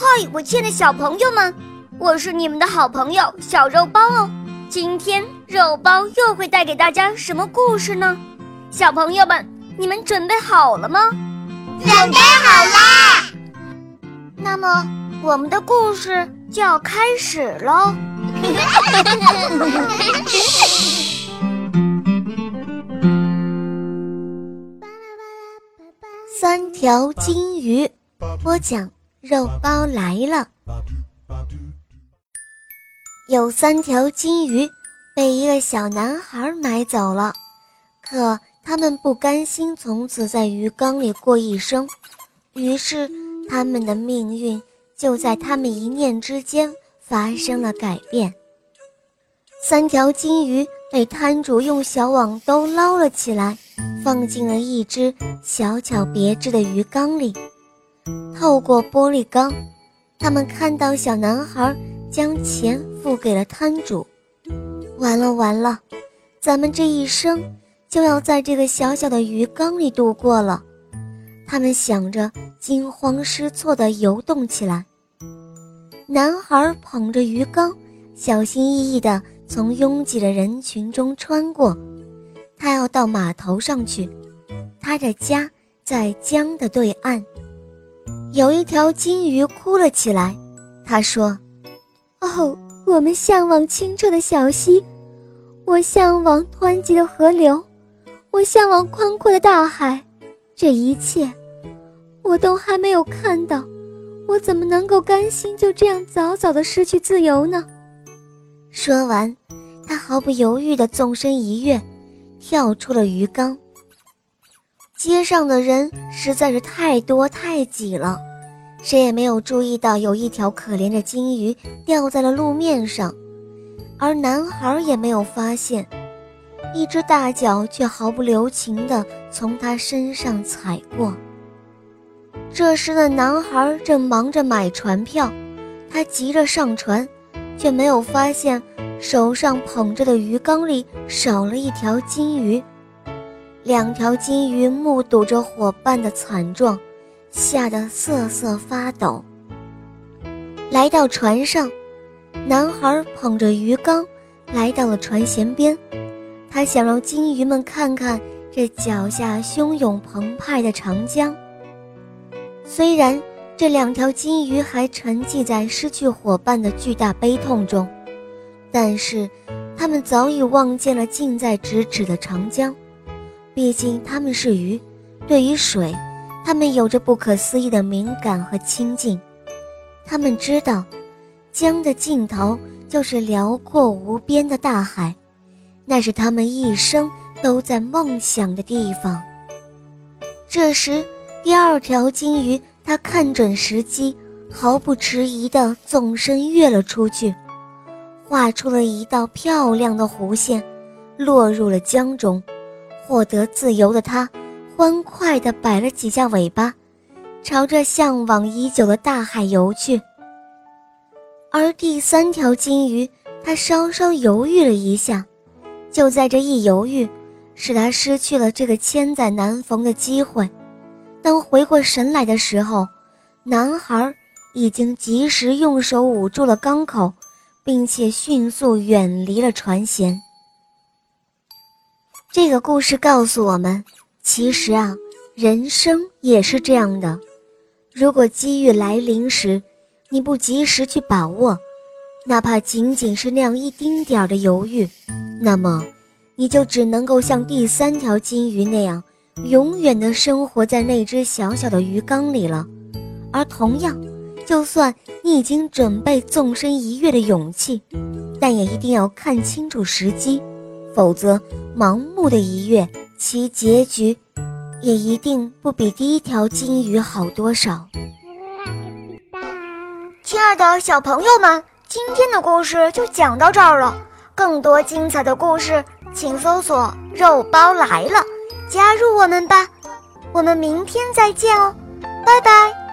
嗨，我亲爱的小朋友们，我是你们的好朋友小肉包哦。今天肉包又会带给大家什么故事呢？小朋友们，你们准备好了吗？准备好啦！那么我们的故事就要开始喽。三条金鱼，播讲肉包来了。有三条金鱼被一个小男孩买走了，可他们不甘心从此在鱼缸里过一生，于是他们的命运就在他们一念之间发生了改变。三条金鱼被摊主用小网兜捞了起来。放进了一只小巧别致的鱼缸里。透过玻璃缸，他们看到小男孩将钱付给了摊主。完了完了，咱们这一生就要在这个小小的鱼缸里度过了。他们想着，惊慌失措地游动起来。男孩捧着鱼缸，小心翼翼地从拥挤的人群中穿过。他要到码头上去，他的家在江的对岸。有一条金鱼哭了起来，他说：“哦，我们向往清澈的小溪，我向往湍急的河流，我向往宽阔的大海，这一切我都还没有看到，我怎么能够甘心就这样早早的失去自由呢？”说完，他毫不犹豫地纵身一跃。跳出了鱼缸。街上的人实在是太多太挤了，谁也没有注意到有一条可怜的金鱼掉在了路面上，而男孩也没有发现，一只大脚却毫不留情地从他身上踩过。这时的男孩正忙着买船票，他急着上船，却没有发现。手上捧着的鱼缸里少了一条金鱼，两条金鱼目睹着伙伴的惨状，吓得瑟瑟发抖。来到船上，男孩捧着鱼缸来到了船舷边，他想让金鱼们看看这脚下汹涌澎湃的长江。虽然这两条金鱼还沉寂在失去伙伴的巨大悲痛中。但是，他们早已望见了近在咫尺的长江。毕竟他们是鱼，对于水，他们有着不可思议的敏感和亲近。他们知道，江的尽头就是辽阔无边的大海，那是他们一生都在梦想的地方。这时，第二条金鱼，它看准时机，毫不迟疑地纵身跃了出去。画出了一道漂亮的弧线，落入了江中。获得自由的它，欢快地摆了几下尾巴，朝着向往已久的大海游去。而第三条金鱼，它稍稍犹豫了一下，就在这一犹豫，使它失去了这个千载难逢的机会。当回过神来的时候，男孩已经及时用手捂住了缸口。并且迅速远离了船舷。这个故事告诉我们，其实啊，人生也是这样的。如果机遇来临时，你不及时去把握，哪怕仅仅是那样一丁点儿的犹豫，那么你就只能够像第三条金鱼那样，永远的生活在那只小小的鱼缸里了。而同样，就算你已经准备纵身一跃的勇气，但也一定要看清楚时机，否则盲目的一跃，其结局也一定不比第一条金鱼好多少。亲爱的小朋友们，今天的故事就讲到这儿了。更多精彩的故事，请搜索“肉包来了”，加入我们吧。我们明天再见哦，拜拜。